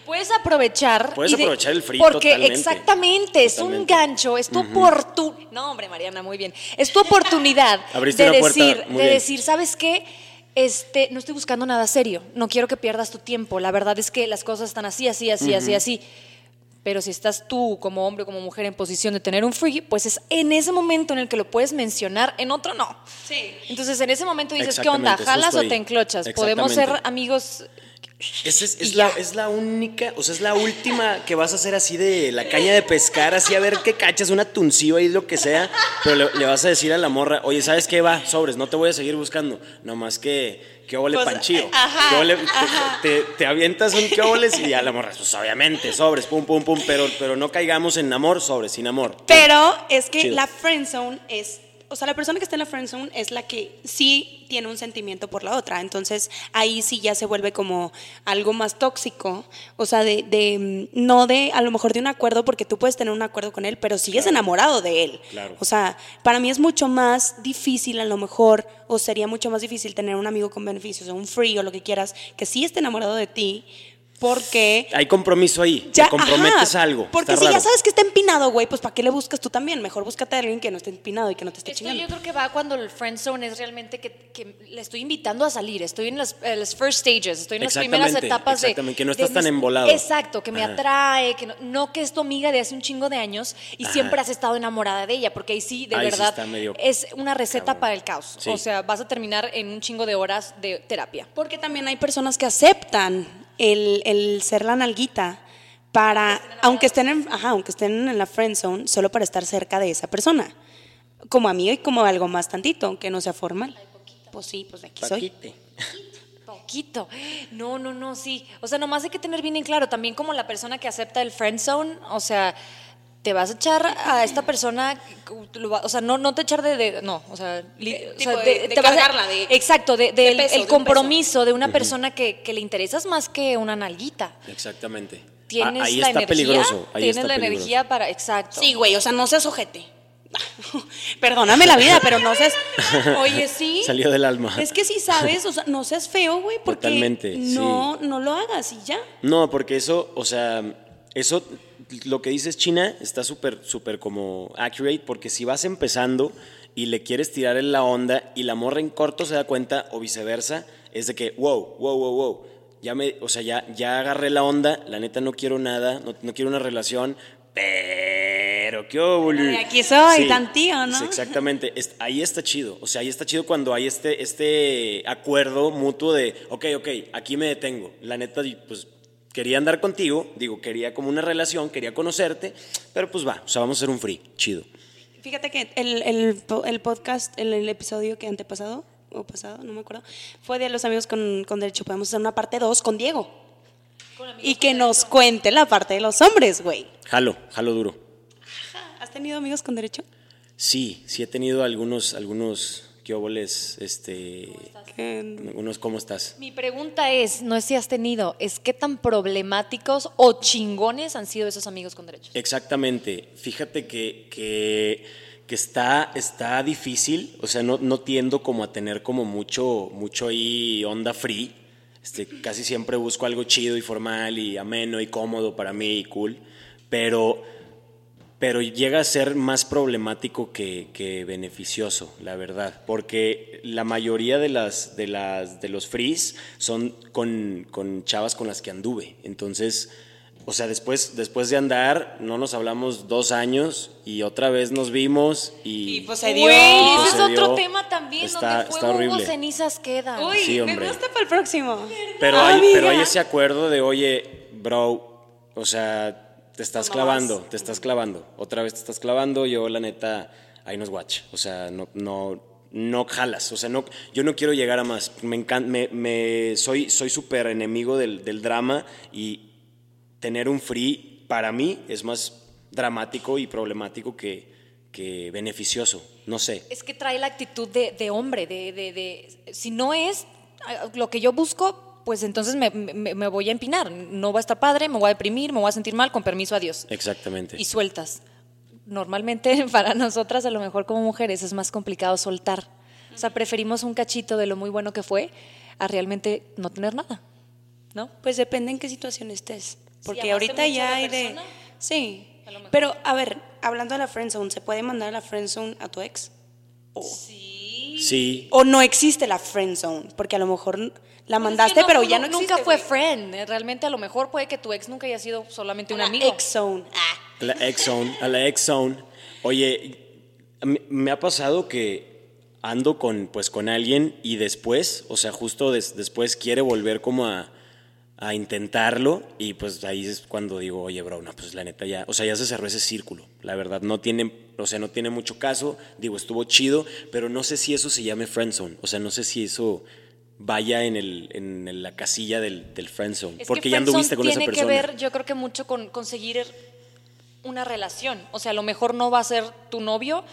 Puedes aprovechar. Puedes de- aprovechar el free Porque totalmente. exactamente, es un gancho, es tu oportunidad. No, hombre, Mariana, muy bien. Es tu oportunidad de decir, de decir, ¿sabes qué? Este, no estoy buscando nada serio. No quiero que pierdas tu tiempo. La verdad es que las cosas están así, así, así, así, así. Pero si estás tú como hombre o como mujer en posición de tener un free, pues es en ese momento en el que lo puedes mencionar, en otro no. Sí. Entonces en ese momento dices, ¿qué onda? ¿Jalas o te enclochas? ¿Podemos ser amigos? Esa es, es Y la, es la única, o sea, es la última que vas a hacer así de la caña de pescar, así a ver qué cachas, una tuncillo ahí, lo que sea, pero le, le vas a decir a la morra, oye, ¿sabes qué va? Sobres, no te voy a seguir buscando, nomás que, que ole Pues, panchillo, ajá, que ole- te- ajá. te, te avientas un que oles y ya la morra, pues obviamente, sobres, pum, pum, pum, pero, pero no caigamos en amor, sobres, sin amor. Pero es que Chido. la friendzone es, o sea, la persona que está en la friendzone es la que sí tiene un sentimiento por la otra. Entonces ahí sí ya se vuelve como algo más tóxico. O sea, de, de, mm, no de a lo mejor de un acuerdo, porque tú puedes tener un acuerdo con él, pero sigues enamorado de él. Claro. O sea, para mí es mucho más difícil a lo mejor, o sería mucho más difícil tener un amigo con beneficios, o un free o lo que quieras, que sí esté enamorado de ti, porque Hay compromiso ahí, ya, te comprometes ajá, algo. Porque está si ya sabes que está empinado, güey, pues ¿para qué le buscas tú también? Mejor búscate a alguien que no esté empinado y que no te esté Esto chingando. yo creo que va cuando el friend zone es realmente que, que le estoy invitando a salir, estoy en las, eh, las first stages, estoy en las primeras Exactamente, etapas de... exactamente, que no de estás tan mis- embolado. Exacto, que me Ajá. atrae, que no, no que es tu amiga de hace un chingo de años y Ajá. siempre has estado enamorada de ella, porque ahí sí, de Ahí sí verdad, está medio es una receta cabrón. para el caos. Sí. O sea, vas a terminar en un chingo de horas de terapia. Porque también hay personas que aceptan el, el ser la nalguita para, aunque estén, en, ajá, aunque estén en la friend zone, solo para estar cerca de esa persona. Como amigo y como algo más tantito, aunque no sea formal. Pues sí, pues de aquí soy. Poquito. No, no, no, sí. O sea, nomás hay que tener bien en claro, también como la persona que acepta el friend zone, o sea, te vas a echar a esta persona, o sea, no, no te echar de, de- no, o sea, li- o tipo sea, de- de te vas a- exacto, de, de del- peso, el de un compromiso de una persona que, que le interesas más que una nalguita. Exactamente. Tienes Ah, ahí la está energía, peligroso. Ahí tienes está la peligroso. energía para, exacto. Sí, güey, o sea, no seas ojete. Perdóname la vida, pero no seas. Oye, sí. Salió del alma. Es que sí sabes, o sea, no seas feo, güey, porque Totalmente, no, no lo hagas y ya. No, porque eso, o sea, eso, lo que dices China está súper, súper como accurate, porque si vas empezando y le quieres tirar en la onda y la morra en corto se da cuenta o viceversa, es de que, wow, wow, wow, wow. Ya me, o sea, ya, ya agarré la onda, la neta no quiero nada, no, no quiero una relación, pero qué. Y aquí soy, tan tío, ¿no? Sí, exactamente, ahí está chido, o sea, ahí está chido cuando hay este, este acuerdo mutuo de, ok, ok, aquí me detengo. La neta, pues quería andar contigo, digo, quería como una relación, quería conocerte, pero pues va, o sea, vamos a hacer un free, chido. Fíjate que el, el, el podcast, el, el episodio que antepasado, o pasado, no me acuerdo, fue de los amigos con, con derecho. Podemos hacer una parte 2 con Diego. Y que nos cuente la parte de los hombres, güey. Jalo, jalo duro. ¿Has tenido amigos con derecho? Sí, sí he tenido algunos, algunos, qué óboles, este, Que- unos, ¿cómo estás? Mi pregunta es, no es si has tenido, es qué tan problemáticos o chingones han sido esos amigos con derechos. Exactamente. Fíjate que, que, que está, está difícil. O sea, no, no tiendo como a tener como mucho, mucho ahí onda free. Este, casi siempre busco algo chido y formal y ameno y cómodo para mí y cool. Pero, pero llega a ser más problemático que, que beneficioso, la verdad. Porque la mayoría de, las, de, las, de los frees son con, con chavas con las que anduve. Entonces, o sea, después, después de andar, no nos hablamos dos años y otra vez nos vimos y... Y pues se dio. Güey, Y ese pues es otro dio. tema también, Está- donde está fuego hubo horrible. cenizas quedan. Uy, Sí, me hombre. gusta para el próximo. Pero Ah, hay, amiga. pero hay ese acuerdo de, oye, bro, o sea, te estás No clavando, vas. te estás clavando. Otra vez te estás clavando, yo la neta, ahí nos watch. O sea, no, no, no jalas. O sea, no, yo no quiero llegar a más. Me encanta, me, me- soy soy súper enemigo del, del drama y tener un free para mí es más dramático y problemático que, que beneficioso. No sé. Es que trae la actitud de, de hombre, de, de- de- si no es lo que yo busco, pues entonces me, me- me voy a empinar. No va a estar padre, me voy a deprimir, me voy a sentir mal, con permiso, adiós. Exactamente. Y sueltas. Normalmente para nosotras, a lo mejor como mujeres, es más complicado soltar. O sea, preferimos un cachito de lo muy bueno que fue a realmente no tener nada. ¿No? Pues depende en qué situación estés. Porque ahorita a ya hay de. persona, Sí. a. Pero, a ver, hablando de la friendzone, ¿se puede mandar a la friendzone a tu ex? O, Sí. o no existe la friendzone, porque a lo mejor la es que mandaste, no, pero ya no existe. Nunca fue friend. eh, Realmente a lo mejor puede que tu ex nunca haya sido solamente un La amigo. ex-zone. Ah. A la X-Zone, a la X-Zone. Oye, me, me ha pasado que ando con, pues, con alguien y después, o sea, justo des- después quiere volver como a, a intentarlo y pues ahí es cuando digo, oye, bro, no, pues la neta ya, o sea, ya se cerró ese círculo. La verdad, no tiene, o sea, no tiene mucho caso. Digo, estuvo chido, pero no sé si eso se llame friendzone. O sea, no sé si eso vaya en, el, en la casilla del, del friendzone. Es porque que ya anduviste con esa tiene persona. que ver, yo creo que mucho con conseguir una relación. O sea, a lo mejor no va a ser tu novio,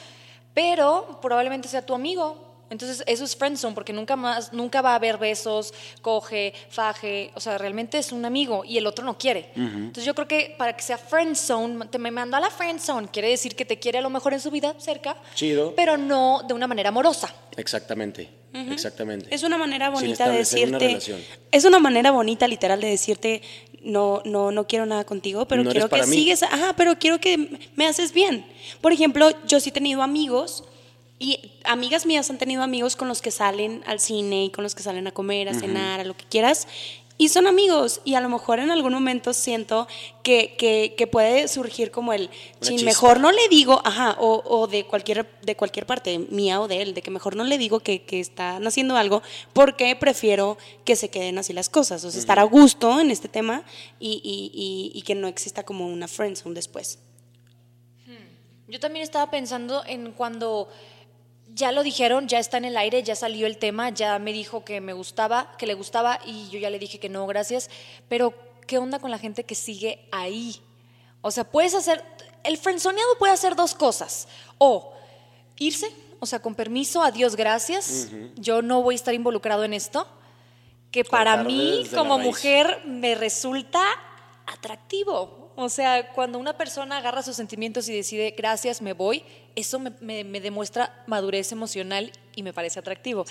pero probablemente sea tu amigo. Entonces, eso es friendzone, porque nunca más, nunca va a haber besos, coge, faje, o sea, realmente es un amigo y el otro no quiere. Entonces, yo creo que para que sea friendzone, te me mandó a la friendzone, quiere decir que te quiere a lo mejor en su vida cerca, Chido. pero no de una manera amorosa. Exactamente, exactamente. Es una manera Sin bonita de una decirte. es una manera bonita, literal, de decirte no, no, no quiero nada contigo, pero No quiero que mí. sigues. Ajá, pero quiero que me haces bien. Por ejemplo, yo sí he tenido amigos. Y amigas mías han tenido amigos con los que salen al cine y con los que salen a comer, a cenar, a lo que quieras. Y son amigos. Y a lo mejor en algún momento siento que, que, que puede surgir como el, chin, mejor no le digo, ajá, o, o de, cualquier, de cualquier parte, mía o de él, de que mejor no le digo que, que están haciendo algo, porque prefiero que se queden así las cosas. O sea, estar a gusto en este tema y, y, y, y que no exista como una friendzone después. Yo también estaba pensando en cuando ya lo dijeron, ya está en el aire, ya salió el tema, ya me dijo que me gustaba, que le gustaba y yo ya le dije que no, gracias. Pero, ¿qué onda con la gente que sigue ahí? O sea, puedes hacer, el frenzoneado puede hacer dos cosas. O irse, o sea, con permiso, adiós, gracias, yo no voy a estar involucrado en esto. Que para mí, como mujer, me resulta atractivo. O sea, cuando una persona agarra sus sentimientos y decide, gracias, me voy, eso me, me- me demuestra madurez emocional y me parece atractivo.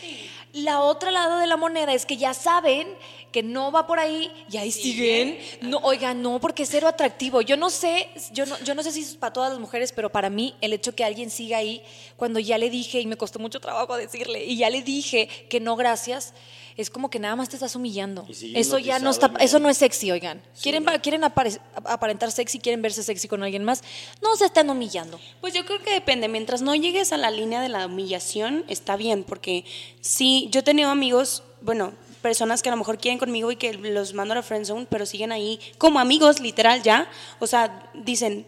La otra lado de la moneda es que ya saben que no va por ahí y ahí siguen. No, oiga, no, porque es cero atractivo. Yo no sé, yo no, yo no sé si es para todas las mujeres, pero para mí el hecho que alguien siga ahí, cuando ya le dije, y me costó mucho trabajo decirle, y ya le dije que no, gracias, es como que nada más te estás humillando. Eso ya no está, eso no es sexy, oigan. quieren, quieren apare- aparentar sexy, quieren verse sexy con alguien más, no se están humillando. Pues yo creo que depende. Mientras no llegues a la línea de la humillación, está bien. Porque sí, yo he tenido amigos, bueno, personas que a lo mejor quieren conmigo y que los mando a la friendzone, pero siguen ahí como amigos, literal, ya. O sea, dicen,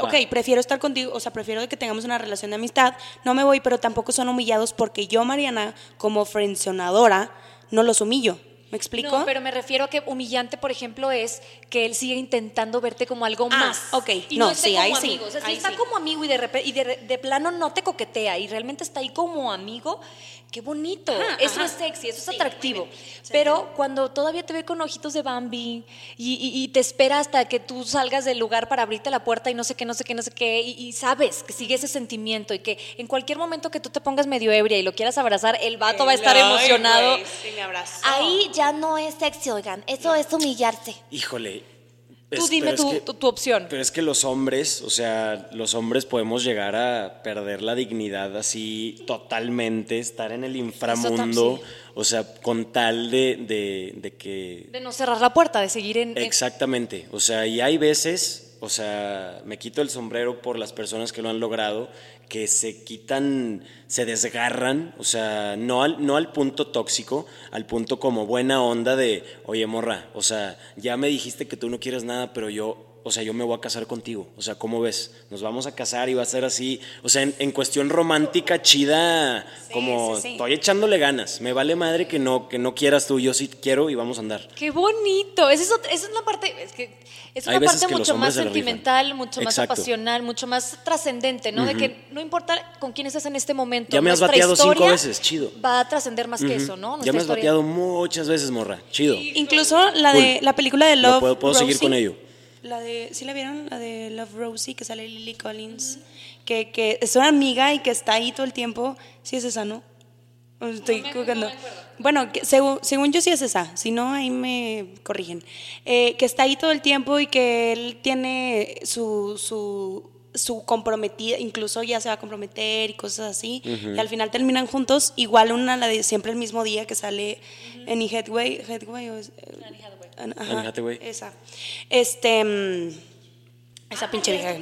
ok, prefiero estar contigo, o sea, prefiero que tengamos una relación de amistad, no me voy, pero tampoco son humillados porque yo, Mariana, como frencionadora, no los humillo. ¿Me explico? No, pero me refiero a que humillante, por ejemplo, es que él sigue intentando verte como algo Ah, más. ok. Y No, no, esté sí, como ahí sí, amigo. O sea, si ahí está sí. como amigo y de y de, de plano no te coquetea y realmente está ahí como amigo, qué bonito. Ajá, eso ajá. es sexy, eso es Sí, atractivo. Sí. Pero cuando todavía te ve con ojitos de Bambi y, y- y te espera hasta que tú salgas del lugar para abrirte la puerta y no sé qué, no sé qué, no sé qué, y, y sabes que sigue ese sentimiento y que en cualquier momento que tú te pongas medio ebria y lo quieras abrazar, el vato va a estar emocionado. güey, sí me abrazó. Ahí ya no es sexy, oigan. Eso es humillarse. Híjole. Tú es- dime es tu, que- tu- tu opción. Pero es que los hombres, o sea, los hombres podemos llegar a perder la dignidad así totalmente, estar en el inframundo, o sea, con tal de, de- de que... De no cerrar la puerta, de seguir en- Exactamente, o sea, y hay veces, o sea, me quito el sombrero por las personas que lo han logrado, que se quitan, se desgarran, o sea, no al, no al punto tóxico, al punto como buena onda de, oye, morra, o sea, ya me dijiste que tú no quieres nada, pero yo, o sea, yo me voy a casar contigo, o sea, ¿cómo ves? Nos vamos a casar y va a ser así, o sea, en, en cuestión romántica, chida, como sí, sí. estoy echándole ganas, me vale madre que no, que no quieras tú, yo sí quiero y vamos a andar. ¡Qué bonito! Esa es, otra- esa es una parte... Es que es Hay una veces parte mucho más sentimental, mucho más Exacto. apasional, mucho más trascendente, ¿no? De que no importa con quién estés en este momento. Ya me has bateado cinco veces, chido. Va a trascender más que eso, ¿no? Ya me has historia. bateado muchas veces, morra. Chido. Incluso la de Cool. la película de Lo Love puedo- puedo seguir con ello. La de, ¿sí la vieron? La de Love Rosie que sale Lily Collins, que, que es una amiga y que está ahí todo el tiempo. Sí es esa, ¿no? Estoy jugando. Bueno, que según, según yo sí es esa, si no ahí me corrigen. Eh, que está ahí todo el tiempo y que él tiene su, su, su comprometida, incluso ya se va a comprometer y cosas así, y al final terminan juntos, igual una la de siempre el mismo día que sale en Headway, Headway o es- Ajá. Esa. Este. mm, Esa pinche vieja.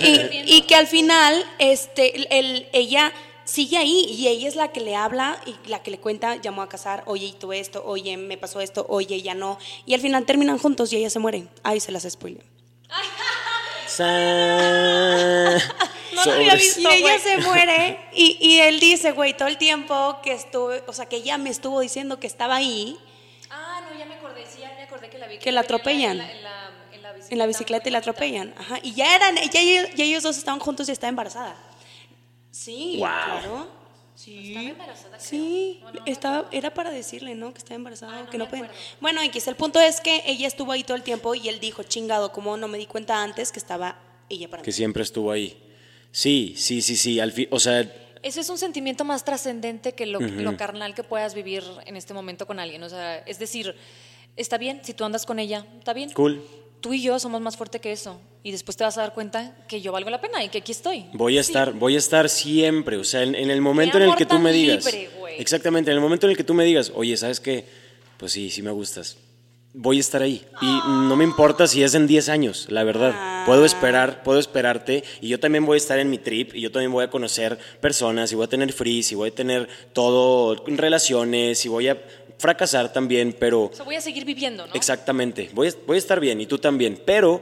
Y, y que al final, este, el, ella sigue ahí y ella es la que le habla y la que le cuenta, llamó a casar, oye, y tú esto, oye, me pasó esto, oye, ya no. Y al final terminan juntos y ella se muere. Ay, se las spoileo. Sa- Sobres. y ella se muere y, y él dice, güey, todo el tiempo que estuve, o sea, que ella me estuvo diciendo que estaba ahí Ah, no, ya me acordé, sí, ya me acordé que la vi. Que la atropellan. En la, en la- en la en la bicicleta y la atropellan. Ajá. Y ya eran, ya, ellos- ya ellos dos estaban juntos y está embarazada. Sí, Wow. claro. Sí, sí, estaba, era para decirle, ¿no? Que estaba embarazada, que no pueden. Bueno, X, el punto es que ella estuvo ahí todo el tiempo y él dijo, chingado, como no me di cuenta antes que estaba ella para mí. Que siempre estuvo ahí. Sí, sí, sí, sí. Al fin, o sea, Eso es un sentimiento más trascendente que lo, lo carnal que puedas vivir en este momento con alguien. O sea, es decir, está bien, si tú andas con ella, está bien. cool. Tú y yo somos más fuertes que eso. Y después te vas a dar cuenta que yo valgo la pena y que aquí estoy. Voy a estar, voy a estar siempre, o sea, en, en el momento en el que tú me digas. libre, güey. exactamente, en el momento en el que tú me digas, oye, ¿sabes qué? Pues sí, sí me gustas. Voy a estar ahí. Y no me importa si es en 10 años, la verdad. Puedo esperar, puedo esperarte. Y yo también voy a estar en mi trip. Y yo también voy a conocer personas. Y voy a tener free. Y voy a tener todo, relaciones. Y voy a fracasar también. Pero O sea, voy a seguir viviendo, ¿no? exactamente. Voy a, voy a estar bien. Y tú también. Pero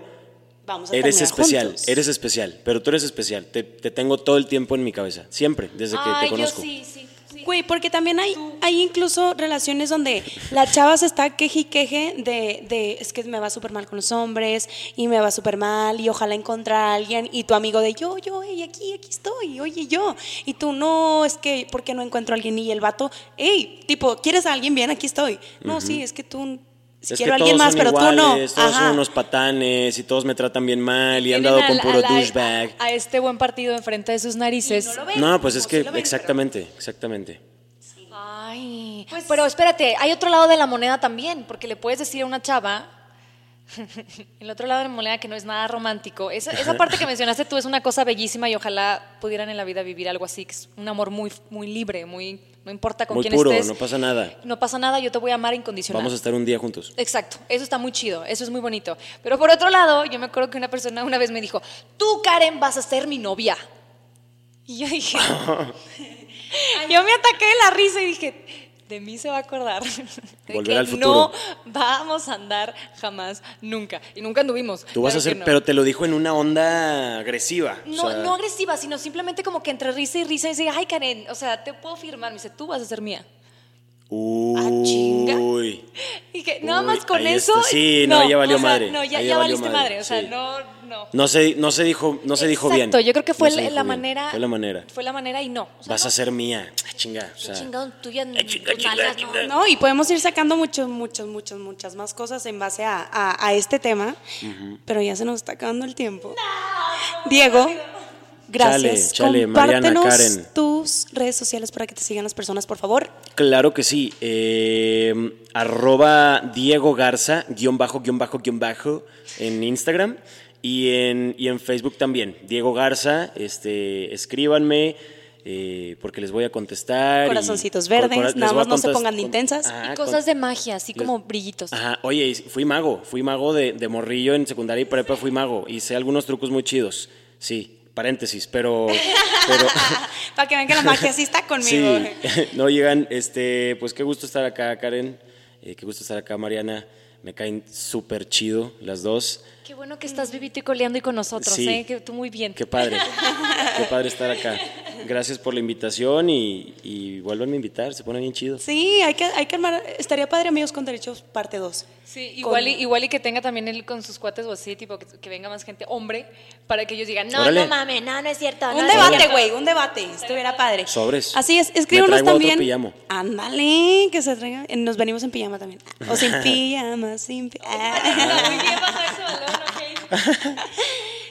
Vamos a Eres especial, juntos. eres especial, pero tú eres especial. Te, te tengo todo el tiempo en mi cabeza, siempre, desde que te conozco. yo sí, sí. Güey, porque también hay, hay incluso relaciones donde la chava se está queje y queje de, de es que me va súper mal con los hombres y me va súper mal y ojalá encontrar a alguien y tu amigo de yo, yo, hey, aquí, aquí estoy, oye, yo. Y tú, no, es que, ¿por qué no encuentro a alguien? Y el vato, hey, tipo, ¿quieres a alguien bien? Aquí estoy. No, sí, es que tú Es quiero a alguien todos más, son pero tú no. Todos Ajá. son unos patanes y todos me tratan bien mal y han dado con puro a la- douchebag. A, a este buen partido enfrente de sus narices. No, pues es que exactamente, exactamente. Ay, pero espérate, hay otro lado de la moneda también, porque le puedes decir a una chava, el otro lado de la moneda que no es nada romántico. Esa, esa parte que mencionaste tú es una cosa bellísima y ojalá pudieran en la vida vivir algo así, que es un amor muy, muy libre, muy, no importa con Muy quién puro, estés. no pasa nada. No pasa nada, yo te voy a amar incondicional. Vamos a estar un día juntos. Exacto, eso está muy chido, eso es muy bonito. Pero por otro lado, yo me acuerdo que una persona una vez me dijo, tú Karen vas a ser mi novia. Y yo dije, yo me ataqué de la risa y dije, de mí se va a acordar. De Volver que al futuro. No vamos a andar jamás, nunca. Y nunca anduvimos. Tú vas a claro ser, no. pero te lo dijo en una onda agresiva. o No, sea, no agresiva, sino simplemente como que entre risa y risa y dice, ay Karen, o sea, te puedo firmar. Me dice, tú vas a ser mía. Uy. Y que nada Uy, más con eso. está. Sí, no, ya valió o sea, madre. No, ya, ya valiste madre, madre. O sea, sí. no, no. No se, no se dijo, no se dijo bien. Exacto, yo creo que fue No la, manera. Fue la manera. Fue la manera y no. O sea, Vas no, a ser mía. Ah, chinga. O sea, chingado, tuya, Eh, chinga, chinga, nalgas, chinga. no. No, y podemos ir sacando muchos, muchos, muchos, muchas más cosas en base a, a- a este tema, pero ya se nos está acabando el tiempo. Diego, gracias. Chale, chale, Mariana, Karen. tus redes sociales para que te sigan las personas, por favor. Claro que sí. Eh, arroba Diego Garza, guion bajo, guion bajo, guion bajo, en Instagram y en, y en Facebook también. Diego Garza, este, escríbanme. eh, porque les voy a contestar. y- Corazoncitos con- verdes, cora- nada más no se pongan intensas. Ajá, Y cosas de magia, así les- como brillitos. Ajá, oye, y fui mago, fui mago de, de morrillo en secundaria y prepa, fui mago. Hice algunos trucos muy chidos. Sí, paréntesis, pero. pero para que vean que la magia sí está conmigo. sí, no llegan, este, pues qué gusto estar acá, Karen. eh, qué gusto estar acá, Mariana. Me caen súper chido las dos. Qué bueno que estás vivito y coleando y con nosotros, Sí. ¿eh? Que tú muy bien. Qué padre, qué padre estar acá. Gracias por la invitación y, y vuelvan a invitar, se pone bien chido. Sí, hay que, hay que armar. Estaría padre, amigos con derechos, parte 2. Sí, igual, y, igual y que tenga también él con sus cuates o así, tipo que, que venga más gente, hombre, para que ellos digan, no, Órale. no mames, no, no es cierto. no Un es debate, cierto". güey, un debate. Estuviera padre. Sobres. Así es, escríbanos otro también. pijamo. Ándale, que se traiga. eh, Nos venimos en pijama también. O sin pijama, sin pijama. Muy bien, bajo ese balón, ok.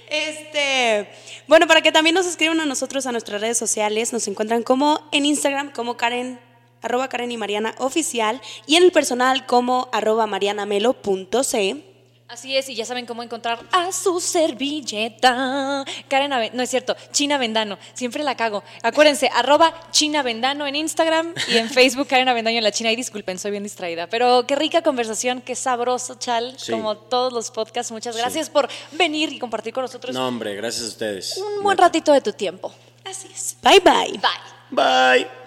Este, bueno, para que también nos escriban a nosotros a nuestras redes sociales, nos encuentran como en Instagram como Karen, arroba Karen y Mariana oficial, y en el personal como arroba marianamelo.c. Así es, y ya saben cómo encontrar a su servilleta. Karen, Ave- no es cierto, China Vendano, siempre la cago. Acuérdense, arroba China Vendano en Instagram y en Facebook Karen Avendaño en la China. Y disculpen, soy bien distraída. Pero qué rica conversación, qué sabroso, Chal, Sí. como todos los podcasts. Muchas gracias por venir y compartir con nosotros No, hombre, gracias a ustedes. un buen ratito de tu tiempo. Así es. Bye bye. Bye. Bye.